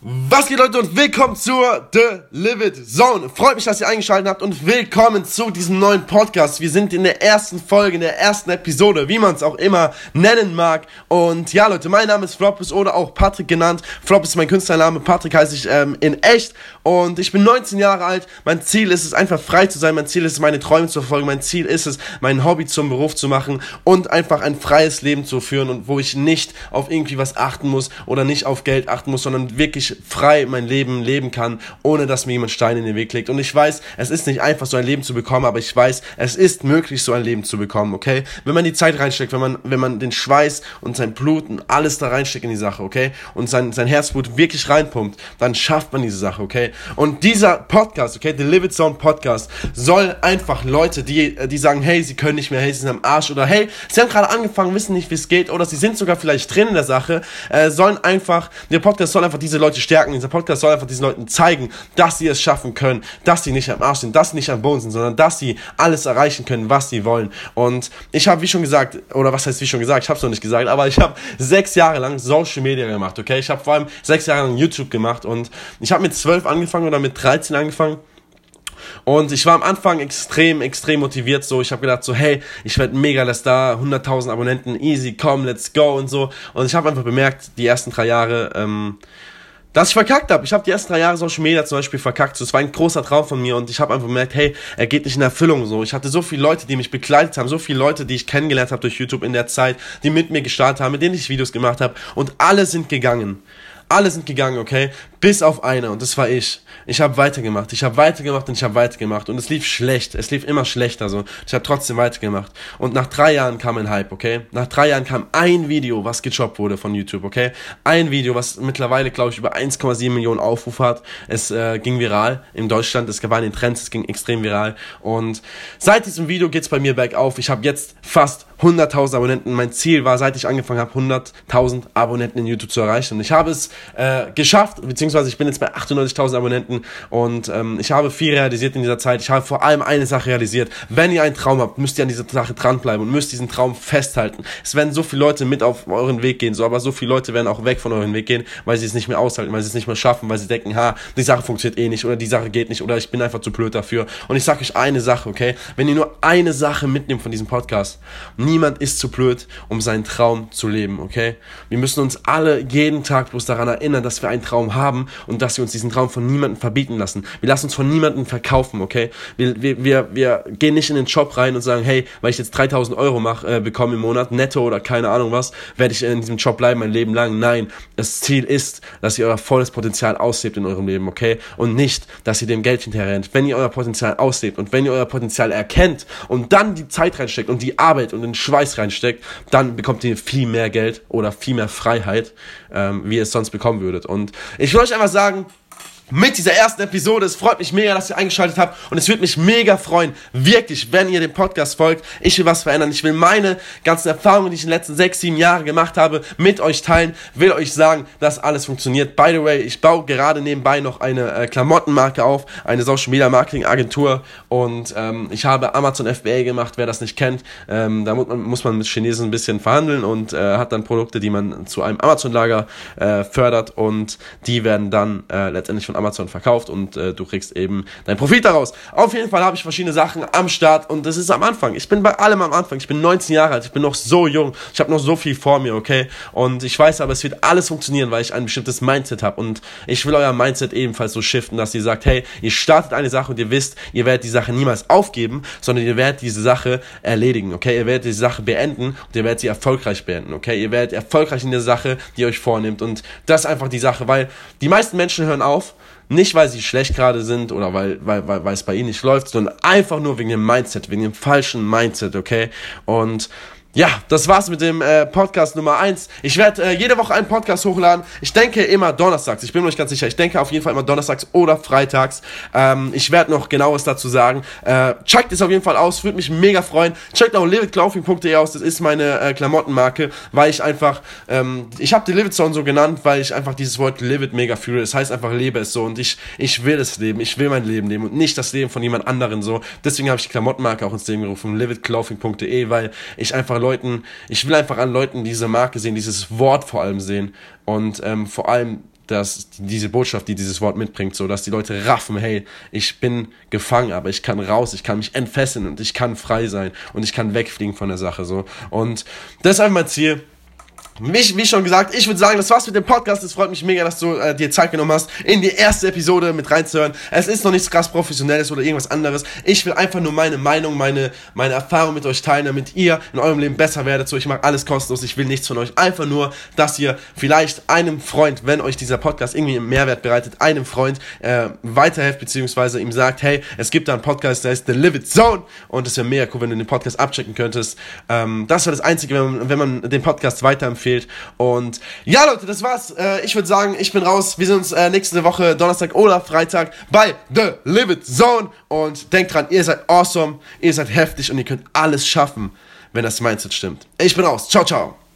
Was geht Leute und willkommen zur The Live It Zone. Freut mich, dass ihr eingeschaltet habt und willkommen zu diesem neuen Podcast. Wir sind in der ersten Folge, in der ersten Episode, wie man es auch immer nennen mag. Und ja Leute, mein Name ist Floppus oder auch Patrick genannt. Flop ist mein Künstlername, Patrick heiße ich ähm, in echt. Und ich bin 19 Jahre alt. Mein Ziel ist es einfach frei zu sein. Mein Ziel ist es, meine Träume zu verfolgen. Mein Ziel ist es, mein Hobby zum Beruf zu machen und einfach ein freies Leben zu führen und wo ich nicht auf irgendwie was achten muss oder nicht auf Geld achten muss, sondern wirklich frei mein Leben leben kann, ohne dass mir jemand Steine in den Weg legt. Und ich weiß, es ist nicht einfach, so ein Leben zu bekommen, aber ich weiß, es ist möglich, so ein Leben zu bekommen, okay? Wenn man die Zeit reinsteckt, wenn man, wenn man den Schweiß und sein Blut und alles da reinsteckt in die Sache, okay? Und sein, sein Herzblut wirklich reinpumpt, dann schafft man diese Sache, okay? Und dieser Podcast, okay, The Live It Zone Podcast, soll einfach Leute, die, die sagen, hey, sie können nicht mehr, hey, sie sind am Arsch oder hey, sie haben gerade angefangen, wissen nicht, wie es geht oder sie sind sogar vielleicht drin in der Sache, äh, sollen einfach, der Podcast soll einfach diese Leute Leute stärken. Dieser Podcast soll einfach diesen Leuten zeigen, dass sie es schaffen können, dass sie nicht am Arsch sind, dass sie nicht am Boden sind, sondern dass sie alles erreichen können, was sie wollen. Und ich habe, wie schon gesagt, oder was heißt wie schon gesagt, ich habe es noch nicht gesagt, aber ich habe sechs Jahre lang Social Media gemacht, okay? Ich habe vor allem sechs Jahre lang YouTube gemacht und ich habe mit zwölf angefangen oder mit 13 angefangen. Und ich war am Anfang extrem, extrem motiviert. So, ich habe gedacht so, hey, ich werde mega der Star, 100.000 Abonnenten, easy, komm, let's go und so. Und ich habe einfach bemerkt, die ersten drei Jahre, ähm, dass ich verkackt habe. Ich habe die ersten drei Jahre Social Media zum Beispiel verkackt. So, das war ein großer Traum von mir und ich habe einfach gemerkt, hey, er geht nicht in Erfüllung. So, ich hatte so viele Leute, die mich begleitet haben, so viele Leute, die ich kennengelernt habe durch YouTube in der Zeit, die mit mir gestartet haben, mit denen ich Videos gemacht habe und alle sind gegangen. Alle sind gegangen, okay? Bis auf eine und das war ich. Ich habe weitergemacht, ich habe weitergemacht und ich habe weitergemacht und es lief schlecht, es lief immer schlechter so. Ich habe trotzdem weitergemacht und nach drei Jahren kam ein Hype, okay? Nach drei Jahren kam ein Video, was gechoppt wurde von YouTube, okay? Ein Video, was mittlerweile glaube ich über 1,7 Millionen Aufrufe hat. Es äh, ging viral in Deutschland, es war in den Trends, es ging extrem viral und seit diesem Video geht's bei mir bergauf. Ich habe jetzt fast 100.000 Abonnenten. Mein Ziel war, seit ich angefangen habe, 100.000 Abonnenten in YouTube zu erreichen und ich habe es äh, geschafft, beziehungsweise beziehungsweise ich bin jetzt bei 98.000 Abonnenten und ähm, ich habe viel realisiert in dieser Zeit. Ich habe vor allem eine Sache realisiert. Wenn ihr einen Traum habt, müsst ihr an dieser Sache dranbleiben und müsst diesen Traum festhalten. Es werden so viele Leute mit auf euren Weg gehen, so, aber so viele Leute werden auch weg von euren Weg gehen, weil sie es nicht mehr aushalten, weil sie es nicht mehr schaffen, weil sie denken, ha, die Sache funktioniert eh nicht oder die Sache geht nicht oder ich bin einfach zu blöd dafür. Und ich sage euch eine Sache, okay? Wenn ihr nur eine Sache mitnehmt von diesem Podcast, niemand ist zu blöd, um seinen Traum zu leben, okay? Wir müssen uns alle jeden Tag bloß daran erinnern, dass wir einen Traum haben haben und dass wir uns diesen Traum von niemandem verbieten lassen. Wir lassen uns von niemandem verkaufen, okay? Wir, wir, wir, wir gehen nicht in den Job rein und sagen, hey, weil ich jetzt 3000 Euro mach, äh, bekomme im Monat, netto oder keine Ahnung was, werde ich in diesem Job bleiben mein Leben lang. Nein, das Ziel ist, dass ihr euer volles Potenzial auslebt in eurem Leben, okay? Und nicht, dass ihr dem Geld hinterherrennt. Wenn ihr euer Potenzial auslebt und wenn ihr euer Potenzial erkennt und dann die Zeit reinsteckt und die Arbeit und den Schweiß reinsteckt, dann bekommt ihr viel mehr Geld oder viel mehr Freiheit, ähm, wie ihr es sonst bekommen würdet. Und ich will euch einfach sagen, mit dieser ersten Episode. Es freut mich mega, dass ihr eingeschaltet habt und es würde mich mega freuen, wirklich, wenn ihr dem Podcast folgt. Ich will was verändern. Ich will meine ganzen Erfahrungen, die ich in den letzten sechs, sieben Jahren gemacht habe, mit euch teilen. Will euch sagen, dass alles funktioniert. By the way, ich baue gerade nebenbei noch eine äh, Klamottenmarke auf, eine Social Media Marketing Agentur und ähm, ich habe Amazon FBA gemacht. Wer das nicht kennt, ähm, da muss man, muss man mit Chinesen ein bisschen verhandeln und äh, hat dann Produkte, die man zu einem Amazon Lager äh, fördert und die werden dann äh, letztendlich von Amazon verkauft und äh, du kriegst eben deinen Profit daraus. Auf jeden Fall habe ich verschiedene Sachen am Start und das ist am Anfang. Ich bin bei allem am Anfang. Ich bin 19 Jahre alt, ich bin noch so jung. Ich habe noch so viel vor mir, okay? Und ich weiß aber, es wird alles funktionieren, weil ich ein bestimmtes Mindset habe und ich will euer Mindset ebenfalls so shiften, dass ihr sagt, hey, ihr startet eine Sache und ihr wisst, ihr werdet die Sache niemals aufgeben, sondern ihr werdet diese Sache erledigen, okay? Ihr werdet diese Sache beenden und ihr werdet sie erfolgreich beenden, okay? Ihr werdet erfolgreich in der Sache, die ihr euch vornimmt und das ist einfach die Sache, weil die meisten Menschen hören auf, nicht, weil sie schlecht gerade sind oder weil, weil, weil, weil es bei ihnen nicht läuft, sondern einfach nur wegen dem Mindset, wegen dem falschen Mindset, okay? Und ja, das war's mit dem äh, Podcast Nummer 1. Ich werde äh, jede Woche einen Podcast hochladen. Ich denke immer donnerstags. Ich bin mir nicht ganz sicher. Ich denke auf jeden Fall immer donnerstags oder freitags. Ähm, ich werde noch genaues dazu sagen. Äh, checkt es auf jeden Fall aus. Würde mich mega freuen. Checkt auch lividclothing.de aus. Das ist meine äh, Klamottenmarke, weil ich einfach, ähm, ich habe die Livid Zone so genannt, weil ich einfach dieses Wort Livid mega fühle. Das heißt einfach, lebe es so. Und ich, ich will es leben. Ich will mein Leben leben und nicht das Leben von jemand anderen so. Deswegen habe ich die Klamottenmarke auch ins Leben gerufen. lividclothing.de, weil ich einfach Leuten, ich will einfach an Leuten diese Marke sehen, dieses Wort vor allem sehen und ähm, vor allem dass diese Botschaft, die dieses Wort mitbringt, so dass die Leute raffen, hey, ich bin gefangen, aber ich kann raus, ich kann mich entfesseln und ich kann frei sein und ich kann wegfliegen von der Sache so. Und das ist einfach mein Ziel wie, wie schon gesagt, ich würde sagen, das war's mit dem Podcast. Es freut mich mega, dass du äh, dir Zeit genommen hast, in die erste Episode mit reinzuhören. Es ist noch nichts krass Professionelles oder irgendwas anderes. Ich will einfach nur meine Meinung, meine, meine Erfahrung mit euch teilen, damit ihr in eurem Leben besser werdet. So, ich mache alles kostenlos. Ich will nichts von euch. Einfach nur, dass ihr vielleicht einem Freund, wenn euch dieser Podcast irgendwie einen Mehrwert bereitet, einem Freund äh, weiterhelft, beziehungsweise ihm sagt, hey, es gibt da einen Podcast, der heißt The Live It Zone. Und es wäre mega cool, wenn du den Podcast abchecken könntest. Ähm, das war das Einzige, wenn man, wenn man den Podcast weiterempfiehlt empfiehlt. Und ja, Leute, das war's. Äh, ich würde sagen, ich bin raus. Wir sehen uns äh, nächste Woche, Donnerstag oder Freitag, bei The Live It Zone. Und denkt dran, ihr seid awesome, ihr seid heftig und ihr könnt alles schaffen, wenn das Mindset stimmt. Ich bin raus. Ciao, ciao.